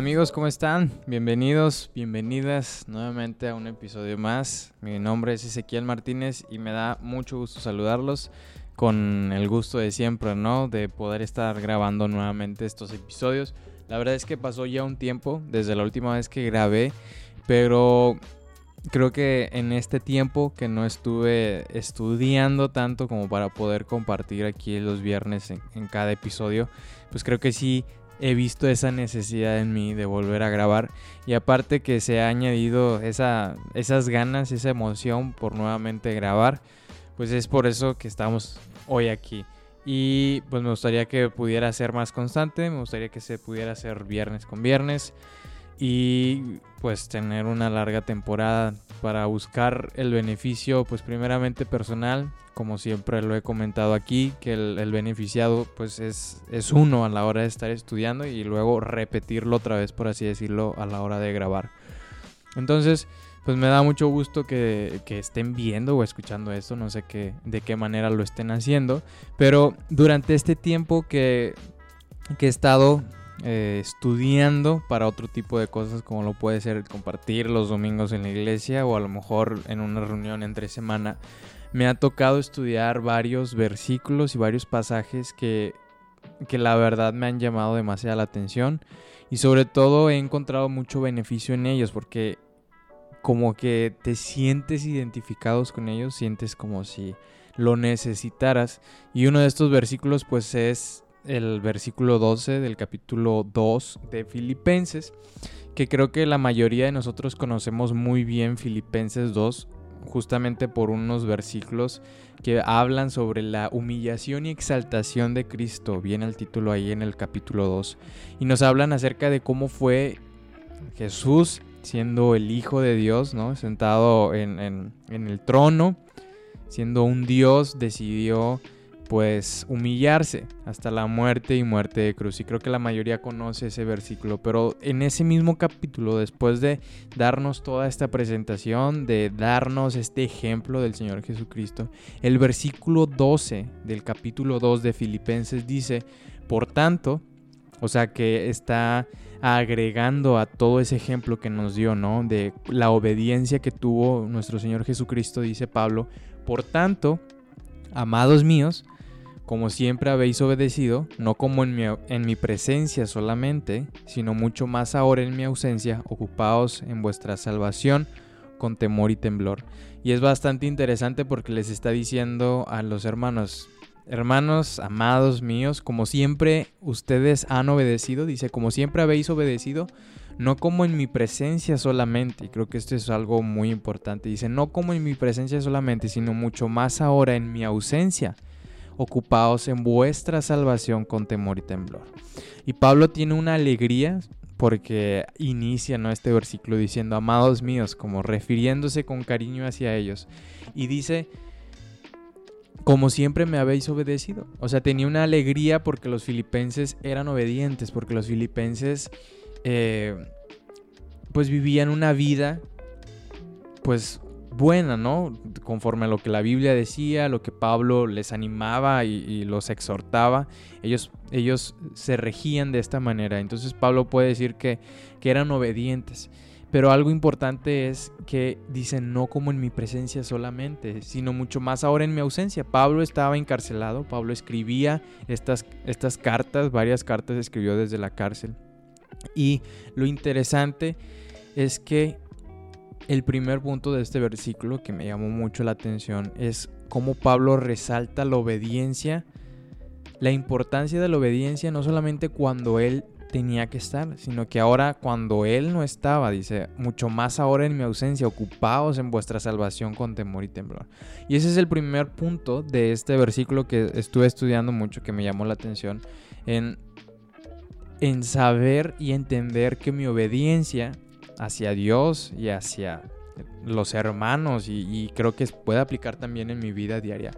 Amigos, ¿cómo están? Bienvenidos, bienvenidas nuevamente a un episodio más. Mi nombre es Ezequiel Martínez y me da mucho gusto saludarlos con el gusto de siempre, ¿no? De poder estar grabando nuevamente estos episodios. La verdad es que pasó ya un tiempo desde la última vez que grabé, pero creo que en este tiempo que no estuve estudiando tanto como para poder compartir aquí los viernes en, en cada episodio, pues creo que sí he visto esa necesidad en mí de volver a grabar y aparte que se ha añadido esa, esas ganas, esa emoción por nuevamente grabar, pues es por eso que estamos hoy aquí. Y pues me gustaría que pudiera ser más constante, me gustaría que se pudiera hacer viernes con viernes y pues tener una larga temporada para buscar el beneficio pues primeramente personal como siempre lo he comentado aquí que el, beneficiado pues es, es uno a la hora de estar estudiando y luego repetirlo otra vez por así decirlo a la hora de grabar. Entonces pues me da mucho gusto que, que, estén viendo o escuchando esto, no sé qué, de qué manera lo estén haciendo, pero durante este tiempo que, que he estado eh, estudiando para otro tipo de cosas como lo puede ser compartir los domingos en la iglesia o a lo mejor en una reunión entre semana, me ha tocado estudiar varios versículos y varios pasajes que, que la verdad me han llamado demasiada la atención y sobre todo he encontrado mucho beneficio en ellos porque como que te sientes identificados con ellos, sientes como si lo necesitaras. Y uno de estos versículos pues es el versículo 12 del capítulo 2 de Filipenses, que creo que la mayoría de nosotros conocemos muy bien Filipenses 2, justamente por unos versículos que hablan sobre la humillación y exaltación de Cristo, viene el título ahí en el capítulo 2, y nos hablan acerca de cómo fue Jesús siendo el Hijo de Dios, ¿no? Sentado en, en el trono, siendo un Dios, decidió pues humillarse hasta la muerte y muerte de cruz. Y creo que la mayoría conoce ese versículo, pero en ese mismo capítulo, después de darnos toda esta presentación, de darnos este ejemplo del Señor Jesucristo, el versículo 12 del capítulo 2 de Filipenses dice, por tanto, o sea que está agregando a todo ese ejemplo que nos dio, ¿no? De la obediencia que tuvo nuestro Señor Jesucristo, dice Pablo, por tanto, amados míos, como siempre habéis obedecido, no como en mi, en mi, presencia solamente, sino mucho más ahora en mi ausencia, ocupaos en vuestra salvación con temor y temblor. Y es bastante interesante porque les está diciendo a los hermanos, hermanos amados míos, como siempre ustedes han obedecido, dice, como siempre habéis obedecido, no como en mi presencia solamente, y creo que esto es algo muy importante, dice, no como en mi presencia solamente, sino mucho más ahora en mi ausencia ocupados en vuestra salvación con temor y temblor. Y Pablo tiene una alegría porque inicia ¿no? este versículo diciendo, amados míos, como refiriéndose con cariño hacia ellos. Y dice, como siempre me habéis obedecido. O sea, tenía una alegría porque los filipenses eran obedientes, porque los filipenses eh, pues vivían una vida pues buena, ¿no? Conforme a lo que la Biblia decía, lo que Pablo les animaba y, los exhortaba, ellos, ellos se regían de esta manera. Entonces Pablo puede decir que, que eran obedientes. Pero algo importante es que dicen no como en mi presencia solamente, sino mucho más ahora en mi ausencia. Pablo estaba encarcelado, Pablo escribía estas, estas cartas, varias cartas escribió desde la cárcel. Y lo interesante es que el primer punto de este versículo que me llamó mucho la atención es cómo Pablo resalta la obediencia, la importancia de la obediencia no solamente cuando él tenía que estar, sino que ahora cuando él no estaba, dice, mucho más ahora en mi ausencia, ocupaos en vuestra salvación con temor y temblor. Y ese es el primer punto de este versículo que estuve estudiando mucho, que me llamó la atención, en, en saber y entender que mi obediencia hacia Dios y hacia los hermanos y, creo que puede aplicar también en mi vida diaria.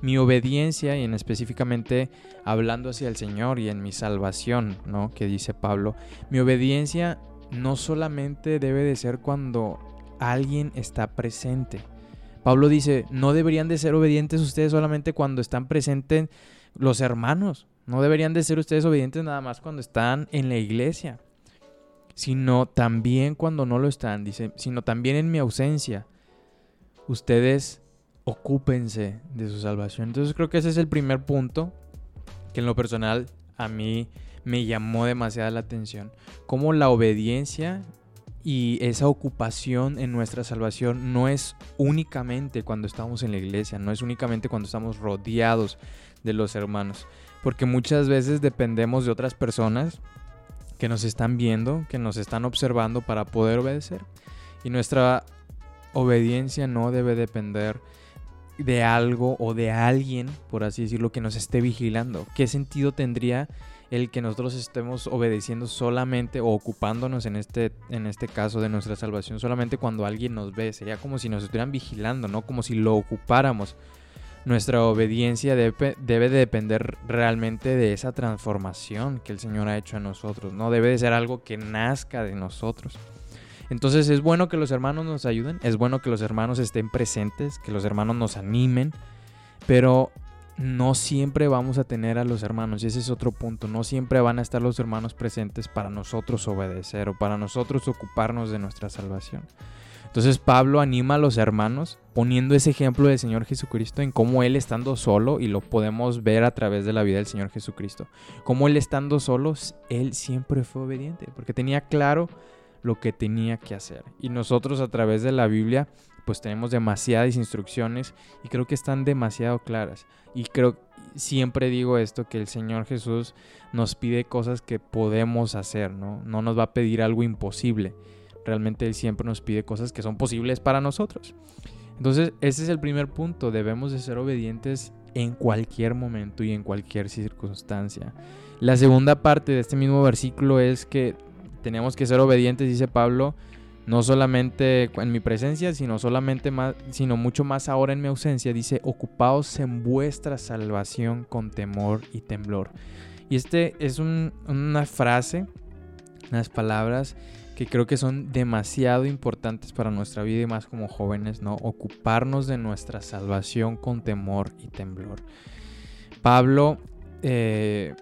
Mi obediencia y en específicamente hablando hacia el Señor y en mi salvación, ¿no? Que dice Pablo, mi obediencia no solamente debe de ser cuando alguien está presente. Pablo dice, no deberían de ser obedientes ustedes solamente cuando están presentes los hermanos. No deberían de ser ustedes obedientes nada más cuando están en la iglesia sino también cuando no lo están, dice, sino también en mi ausencia. Ustedes ocúpense de su salvación. Entonces creo que ese es el primer punto que en lo personal a mí me llamó demasiada la atención. Cómo la obediencia y esa ocupación en nuestra salvación no es únicamente cuando estamos en la iglesia, no es únicamente cuando estamos rodeados de los hermanos, porque muchas veces dependemos de otras personas que nos están viendo, que nos están observando para poder obedecer. Y nuestra obediencia no debe depender de algo o de alguien, por así decirlo, que nos esté vigilando. ¿Qué sentido tendría el que nosotros estemos obedeciendo solamente o ocupándonos en este, en este caso de nuestra salvación solamente cuando alguien nos ve? Sería como si nos estuvieran vigilando, ¿no? Como si lo ocupáramos. Nuestra obediencia debe, de depender realmente de esa transformación que el Señor ha hecho en nosotros, ¿no? Debe de ser algo que nazca de nosotros. Entonces es bueno que los hermanos nos ayuden, es bueno que los hermanos estén presentes, que los hermanos nos animen, pero no siempre vamos a tener a los hermanos, y ese es otro punto, no siempre van a estar los hermanos presentes para nosotros obedecer o para nosotros ocuparnos de nuestra salvación. Entonces Pablo anima a los hermanos poniendo ese ejemplo del Señor Jesucristo en cómo Él estando solo, y lo podemos ver a través de la vida del Señor Jesucristo, cómo Él estando solo, Él siempre fue obediente, porque tenía claro lo que tenía que hacer. Y nosotros a través de la Biblia pues tenemos demasiadas instrucciones y creo que están demasiado claras. Y creo, siempre digo esto, que el Señor Jesús nos pide cosas que podemos hacer, ¿no? No nos va a pedir algo imposible. Realmente Él siempre nos pide cosas que son posibles para nosotros. Entonces, ese es el primer punto. Debemos de ser obedientes en cualquier momento y en cualquier circunstancia. La segunda parte de este mismo versículo es que tenemos que ser obedientes, dice Pablo, no solamente en mi presencia, sino solamente más, sino mucho más ahora en mi ausencia, dice, ocupaos en vuestra salvación con temor y temblor. Y este es una frase, unas palabras que creo que son demasiado importantes para nuestra vida y más como jóvenes, ¿no? Ocuparnos de nuestra salvación con temor y temblor. Pablo eh,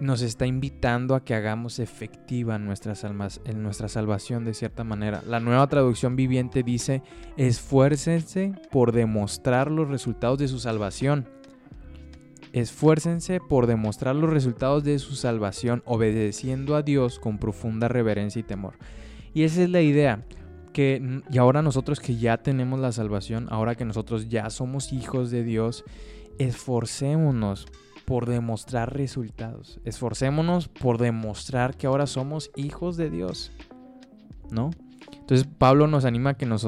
nos está invitando a que hagamos efectiva nuestras almas, en nuestra salvación de cierta manera. La nueva traducción viviente dice, esfuércense por demostrar los resultados de su salvación. Esfuércense por demostrar los resultados de su salvación obedeciendo a Dios con profunda reverencia y temor. Y esa es la idea, que y ahora nosotros que ya tenemos la salvación, ahora que nosotros ya somos hijos de Dios, esforcémonos por demostrar resultados. Esforcémonos por demostrar que ahora somos hijos de Dios. ¿No? Entonces Pablo nos anima a que nos,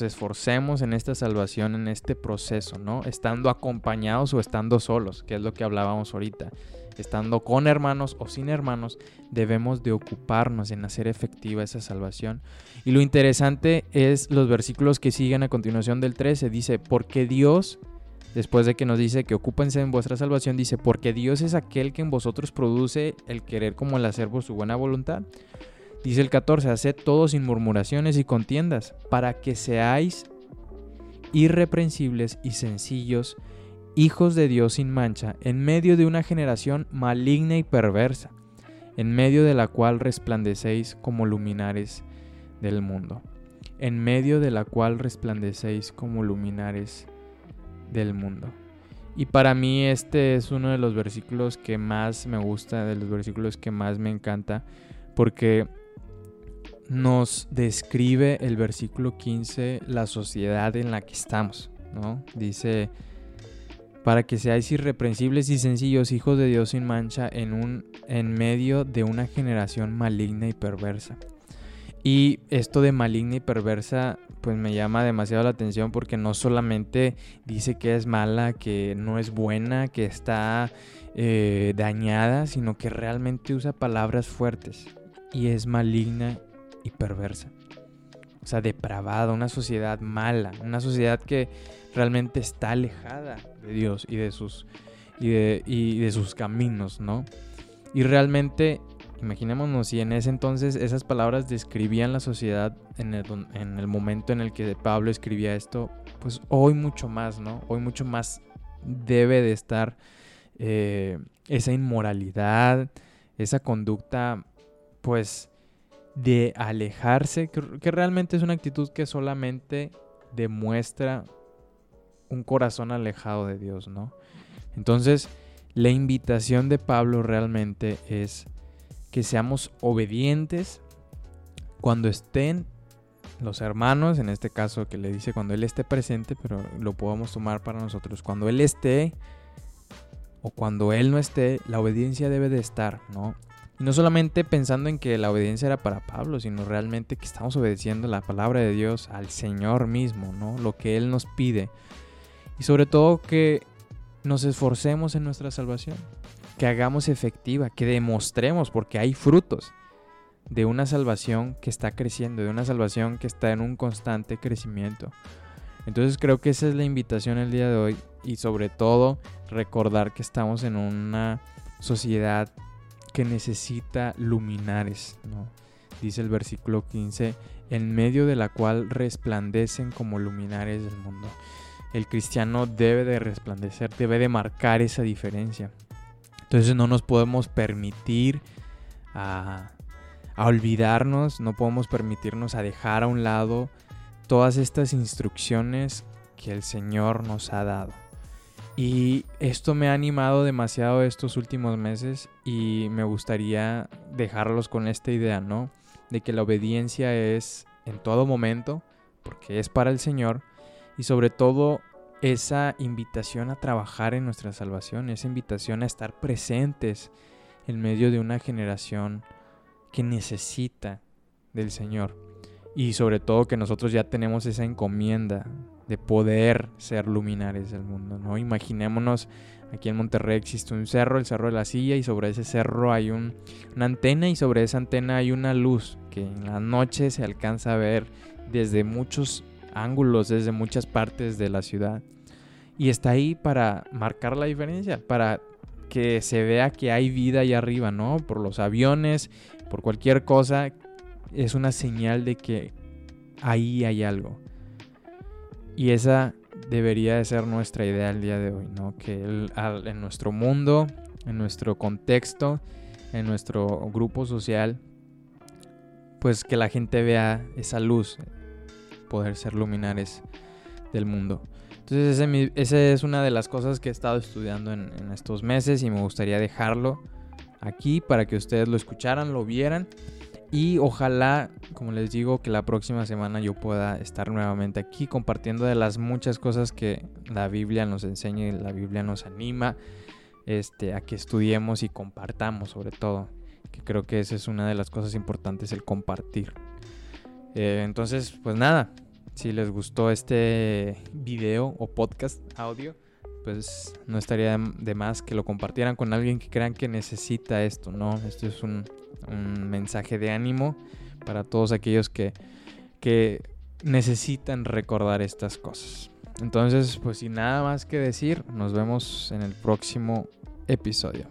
esforcemos en esta salvación, en este proceso, ¿no? Estando acompañados o estando solos, que es lo que hablábamos ahorita. Estando con hermanos o sin hermanos, debemos de ocuparnos en hacer efectiva esa salvación. Y lo interesante es los versículos que siguen a continuación del 13. Dice, porque Dios después de que nos dice que ocúpense en vuestra salvación, dice, porque Dios es aquel que en vosotros produce el querer como el hacer por su buena voluntad. Dice el 14, haced todo sin murmuraciones y contiendas, para que seáis irreprensibles y sencillos, hijos de Dios sin mancha, en medio de una generación maligna y perversa, en medio de la cual resplandecéis como luminares del mundo, en medio de la cual resplandecéis como luminares del mundo. Y para mí este es uno de los versículos que más me gusta, de los versículos que más me encanta, porque nos describe el versículo 15 la sociedad en la que estamos, ¿no? Dice, para que seáis irreprensibles y sencillos, hijos de Dios sin mancha, en, un, en medio de una generación maligna y perversa. Y esto de maligna y perversa pues me llama demasiado la atención porque no solamente dice que es mala, que no es buena, que está eh, dañada, sino que realmente usa palabras fuertes y es maligna y perversa. O sea, depravada, una sociedad mala, una sociedad que realmente está alejada de Dios y de sus, y de, y de sus caminos, ¿no? Y realmente Imaginémonos si en ese entonces esas palabras describían la sociedad en el, momento en el que Pablo escribía esto, pues hoy mucho más, ¿no? Hoy mucho más debe de estar eh, esa inmoralidad, esa conducta pues de alejarse, que, realmente es una actitud que solamente demuestra un corazón alejado de Dios, ¿no? Entonces, la invitación de Pablo realmente es que seamos obedientes cuando estén los hermanos, en este caso que le dice cuando Él esté presente, pero lo podemos tomar para nosotros. Cuando Él esté o cuando Él no esté, la obediencia debe de estar, ¿no? Y no solamente pensando en que la obediencia era para Pablo, sino realmente que estamos obedeciendo la palabra de Dios al Señor mismo, ¿no? Lo que Él nos pide. Y sobre todo que nos esforcemos en nuestra salvación, que hagamos efectiva, que demostremos, porque hay frutos de una salvación que está creciendo, de una salvación que está en un constante crecimiento. Entonces creo que esa es la invitación el día de hoy y sobre todo recordar que estamos en una sociedad que necesita luminares. Dice el versículo 15, en medio de la cual resplandecen como luminares del mundo. El cristiano debe de resplandecer, debe de marcar esa diferencia. Entonces no nos podemos permitir a olvidarnos, no podemos permitirnos a dejar a un lado todas estas instrucciones que el Señor nos ha dado. Y esto me ha animado demasiado estos últimos meses y me gustaría dejarlos con esta idea, ¿no? De que la obediencia es en todo momento, porque es para el Señor, y sobre todo esa invitación a trabajar en nuestra salvación, esa invitación a estar presentes en medio de una generación que necesita del Señor. Y sobre todo que nosotros ya tenemos esa encomienda de poder ser luminares del mundo, ¿no? Imaginémonos, aquí en Monterrey existe un cerro, el Cerro de la Silla, y sobre ese cerro hay una antena y sobre esa antena hay una luz que en la noche se alcanza a ver desde muchos ángulos, desde muchas partes de la ciudad. Y está ahí para marcar la diferencia, para que se vea que hay vida ahí arriba, ¿no? Por los aviones, por cualquier cosa, es una señal de que ahí hay algo. Y esa debería de ser nuestra idea el día de hoy, ¿no? Que en nuestro mundo, en nuestro contexto, en nuestro grupo social, pues que la gente vea esa luz, poder ser luminares del mundo. Entonces esa es una de las cosas que he estado estudiando en, en estos meses y me gustaría dejarlo aquí para que ustedes lo escucharan, lo vieran. Y ojalá, como les digo, que la próxima semana yo pueda estar nuevamente aquí compartiendo de las muchas cosas que la Biblia nos enseña y la Biblia nos anima este, a que estudiemos y compartamos sobre todo. Que creo que esa es una de las cosas importantes, el compartir. Eh, entonces, pues nada, si les gustó este video o podcast audio pues no estaría de más que lo compartieran con alguien que crean que necesita esto, ¿no? Esto es un, mensaje de ánimo para todos aquellos que, que necesitan recordar estas cosas. Entonces, pues sin nada más que decir, nos vemos en el próximo episodio.